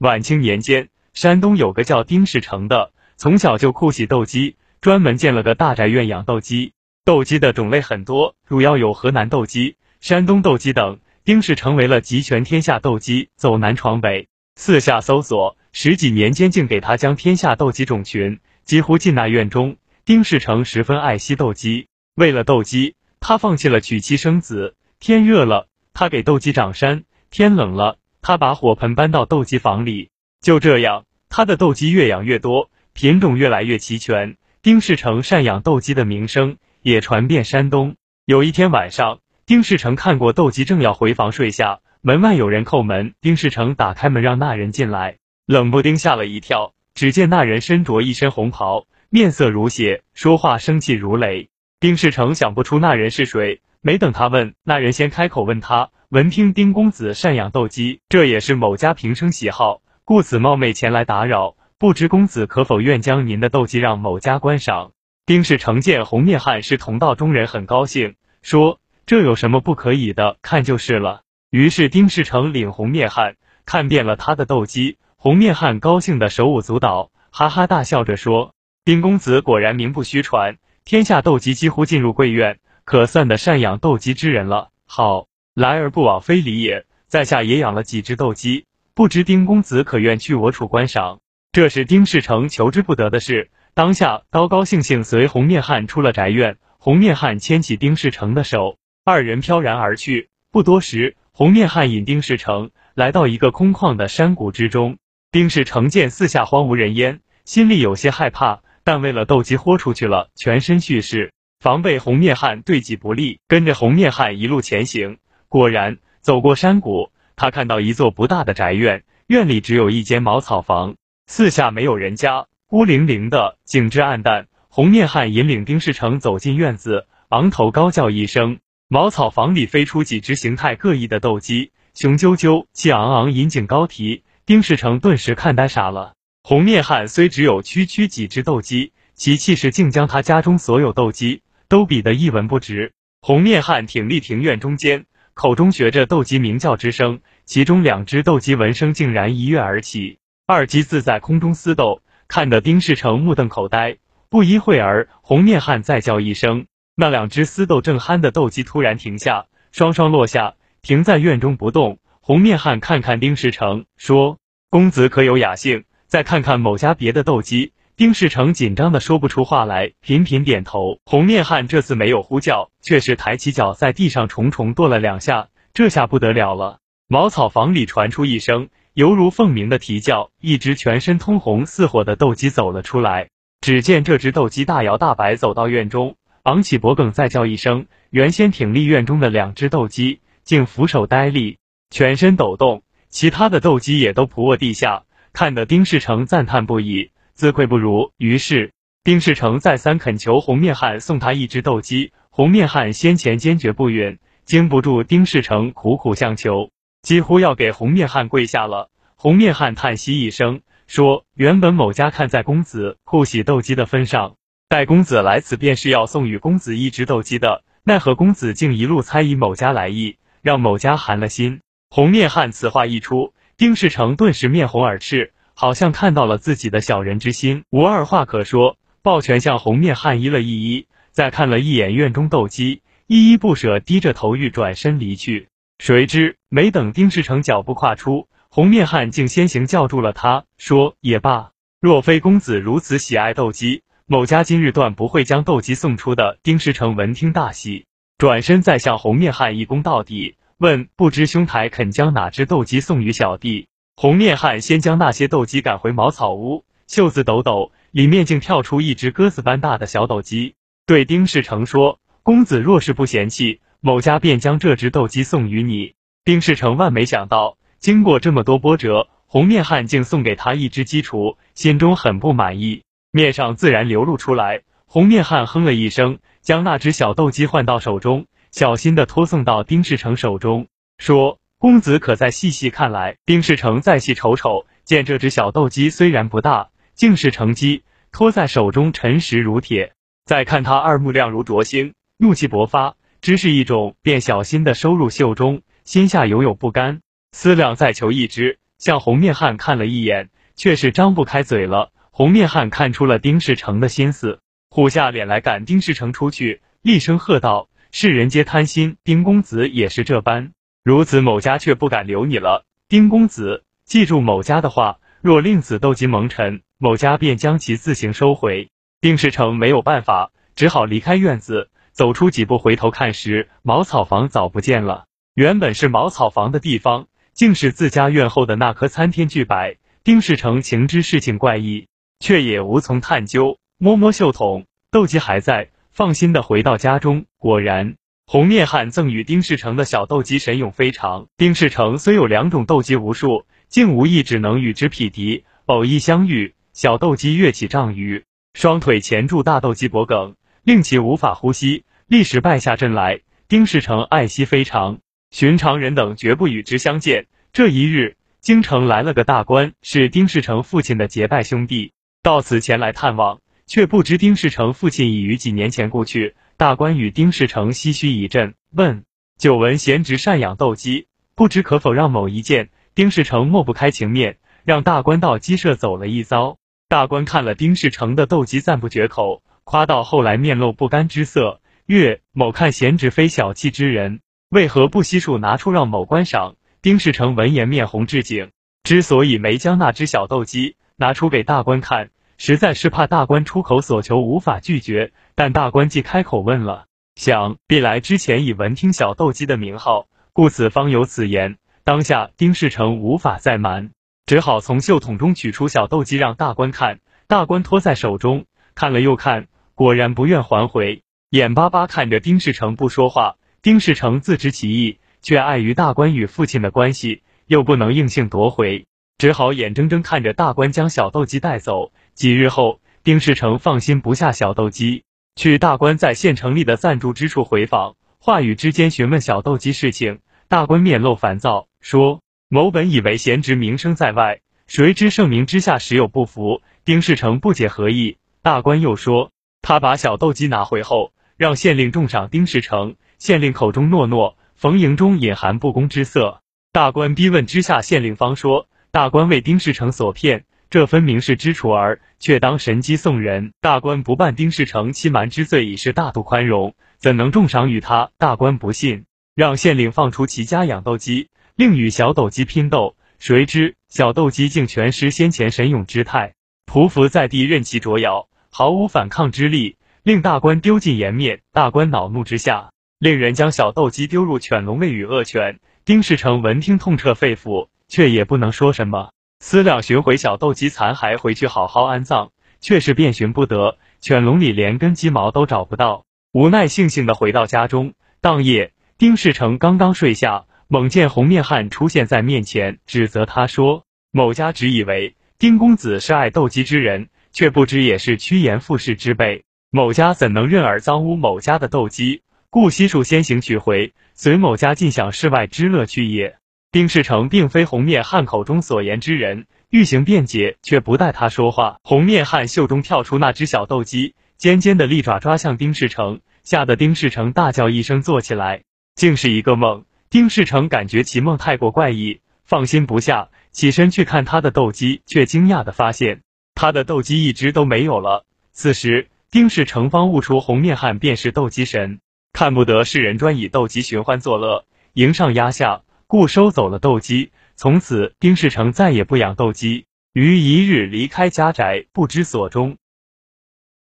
晚清年间，山东有个叫丁世成的，从小就酷喜斗鸡，专门建了个大宅院养斗鸡。斗鸡的种类很多，主要有河南斗鸡、山东斗鸡等。丁氏成为了集全天下斗鸡，走南闯北，四下搜索，十几年间竟给他将天下斗鸡种群几乎尽纳院中。丁世成十分爱惜斗鸡，为了斗鸡，他放弃了娶妻生子。天热了，他给斗鸡长衫；天冷了，他把火盆搬到斗鸡房里。就这样，他的斗鸡越养越多，品种越来越齐全。丁世成善养斗鸡的名声也传遍山东。有一天晚上。丁世成看过斗鸡，正要回房睡下，门外有人叩门。丁世成打开门让那人进来，冷不丁吓了一跳。只见那人身着一身红袍，面色如血，说话生气如雷。丁世成想不出那人是谁，没等他问，那人先开口问他：闻听丁公子善养斗鸡，这也是某家平生喜好，故此冒昧前来打扰，不知公子可否愿将您的斗鸡让某家观赏？丁世成见红面汉是同道中人，很高兴，说。这有什么不可以的？看就是了。于是丁世成领红面汉看遍了他的斗鸡，红面汉高兴的手舞足蹈，哈哈大笑着说：“丁公子果然名不虚传，天下斗鸡几乎进入贵院，可算得善养斗鸡之人了。好，来而不往非礼也。在下也养了几只斗鸡，不知丁公子可愿去我处观赏？”这是丁世成求之不得的事，当下高高兴兴随红面汉出了宅院。红面汉牵起丁世成的手。二人飘然而去。不多时，红面汉引丁世成来到一个空旷的山谷之中。丁世成见四下荒无人烟，心里有些害怕，但为了斗鸡豁出去了，全身蓄势，防备红面汉对己不利。跟着红面汉一路前行。果然，走过山谷，他看到一座不大的宅院，院里只有一间茅草房，四下没有人家，孤零零的，景致暗淡。红面汉引领丁世成走进院子，昂头高叫一声。茅草房里飞出几只形态各异的斗鸡，雄赳赳、气昂昂，引颈高啼。丁世成顿时看呆傻了。红面汉虽只有区区几只斗鸡，其气势竟将他家中所有斗鸡都比得一文不值。红面汉挺立庭院中间，口中学着斗鸡鸣叫之声，其中两只斗鸡闻声竟然一跃而起，二鸡自在空中厮斗，看得丁世成目瞪口呆。不一会儿，红面汉再叫一声。那两只厮斗正酣的斗鸡突然停下，双双落下，停在院中不动。红面汉看看丁世成，说：“公子可有雅兴？”再看看某家别的斗鸡，丁世成紧张的说不出话来，频频点头。红面汉这次没有呼叫，却是抬起脚在地上重重跺了两下。这下不得了了！茅草房里传出一声犹如凤鸣的啼叫，一只全身通红似火的斗鸡走了出来。只见这只斗鸡大摇大摆走到院中。昂起脖颈，再叫一声。原先挺立院中的两只斗鸡，竟俯首呆立，全身抖动。其他的斗鸡也都仆卧地下，看得丁世成赞叹不已，自愧不如。于是丁世成再三恳求红面汉送他一只斗鸡。红面汉先前坚决不允，经不住丁世成苦苦相求，几乎要给红面汉跪下了。红面汉叹息一声，说：“原本某家看在公子酷喜斗鸡的份上。”待公子来此，便是要送与公子一只斗鸡的，奈何公子竟一路猜疑某家来意，让某家寒了心。红面汉此话一出，丁世成顿时面红耳赤，好像看到了自己的小人之心，无二话可说，抱拳向红面汉依了一依，再看了一眼院中斗鸡，依依不舍，低着头欲转身离去。谁知没等丁世成脚步跨出，红面汉竟先行叫住了他，说：“也罢，若非公子如此喜爱斗鸡。”某家今日断不会将斗鸡送出的。丁世成闻听大喜，转身再向红面汉一躬到底，问：“不知兄台肯将哪只斗鸡送与小弟？”红面汉先将那些斗鸡赶回茅草屋，袖子抖抖，里面竟跳出一只鸽子般大的小斗鸡，对丁世成说：“公子若是不嫌弃，某家便将这只斗鸡送与你。”丁世成万没想到，经过这么多波折，红面汉竟送给他一只鸡雏，心中很不满意。面上自然流露出来。红面汉哼了一声，将那只小斗鸡换到手中，小心的托送到丁世成手中，说：“公子可再细细看来。”丁世成再细瞅瞅，见这只小斗鸡虽然不大，竟是成鸡，托在手中沉实如铁。再看他二目亮如灼星，怒气勃发，知是一种，便小心的收入袖中，心下犹有不甘。思量再求一只，向红面汉看了一眼，却是张不开嘴了。红面汉看出了丁世成的心思，虎下脸来赶丁世成出去，厉声喝道：“世人皆贪心，丁公子也是这般。如此，某家却不敢留你了。丁公子，记住某家的话，若令子斗鸡蒙尘，某家便将其自行收回。”丁世成没有办法，只好离开院子，走出几步，回头看时，茅草房早不见了。原本是茅草房的地方，竟是自家院后的那棵参天巨柏。丁世成情知事情怪异。却也无从探究，摸摸袖筒，斗鸡还在，放心的回到家中。果然，红面汉赠与丁世成的小斗鸡神勇非常。丁世成虽有两种斗鸡无数，竟无一只能与之匹敌。偶一相遇，小斗鸡跃起丈余，双腿钳住大斗鸡脖颈，令其无法呼吸，立时败下阵来。丁世成爱惜非常，寻常人等绝不与之相见。这一日，京城来了个大官，是丁世成父亲的结拜兄弟。到此前来探望，却不知丁世成父亲已于几年前故去。大官与丁世成唏嘘一阵，问：“久闻贤侄善养斗鸡，不知可否让某一见？”丁世成抹不开情面，让大官到鸡舍走了一遭。大官看了丁世成的斗鸡，赞不绝口，夸到后来面露不甘之色，曰：“某看贤侄非小气之人，为何不悉数拿出让某观赏？”丁世成闻言面红至颈，之所以没将那只小斗鸡。拿出给大官看，实在是怕大官出口所求无法拒绝。但大官既开口问了，想必来之前已闻听小斗鸡的名号，故此方有此言。当下丁世成无法再瞒，只好从袖筒中取出小斗鸡让大官看。大官托在手中看了又看，果然不愿还回，眼巴巴看着丁世成不说话。丁世成自知其意，却碍于大官与父亲的关系，又不能硬性夺回。只好眼睁睁看着大官将小斗鸡带走。几日后，丁世成放心不下小斗鸡，去大官在县城里的暂住之处回访，话语之间询问小斗鸡事情。大官面露烦躁，说：“某本以为贤侄名声在外，谁知盛名之下实有不服。”丁世成不解何意。大官又说：“他把小斗鸡拿回后，让县令重赏丁世成。县令口中诺诺，逢迎中隐含不公之色。大官逼问之下，县令方说。”大官为丁世成所骗，这分明是知雏儿，却当神机送人。大官不办丁世成欺瞒之罪，已是大度宽容，怎能重赏于他？大官不信，让县令放出其家养斗鸡，另与小斗鸡拼斗。谁知小斗鸡竟全失先前神勇之态，匍匐在地任其啄咬，毫无反抗之力，令大官丢尽颜面。大官恼怒之下，令人将小斗鸡丢入犬笼内与恶犬。丁世成闻听痛彻肺腑。却也不能说什么。思量寻回小斗鸡残骸回去好好安葬，却是遍寻不得，犬笼里连根鸡毛都找不到。无奈悻悻的回到家中。当夜，丁世成刚刚睡下，猛见红面汉出现在面前，指责他说：“某家只以为丁公子是爱斗鸡之人，却不知也是趋炎附势之辈。某家怎能任尔脏污某家的斗鸡？故悉数先行取回，随某家尽享世外之乐去也。”丁世成并非红面汉口中所言之人，欲行辩解，却不待他说话。红面汉袖中跳出那只小斗鸡，尖尖的利爪抓向丁世成，吓得丁世成大叫一声，坐起来，竟是一个梦。丁世成感觉其梦太过怪异，放心不下，起身去看他的斗鸡，却惊讶的发现他的斗鸡一只都没有了。此时，丁世成方悟出红面汉便是斗鸡神，看不得世人专以斗鸡寻欢作乐，迎上压下。故收走了斗鸡，从此丁世成再也不养斗鸡。于一日离开家宅，不知所终。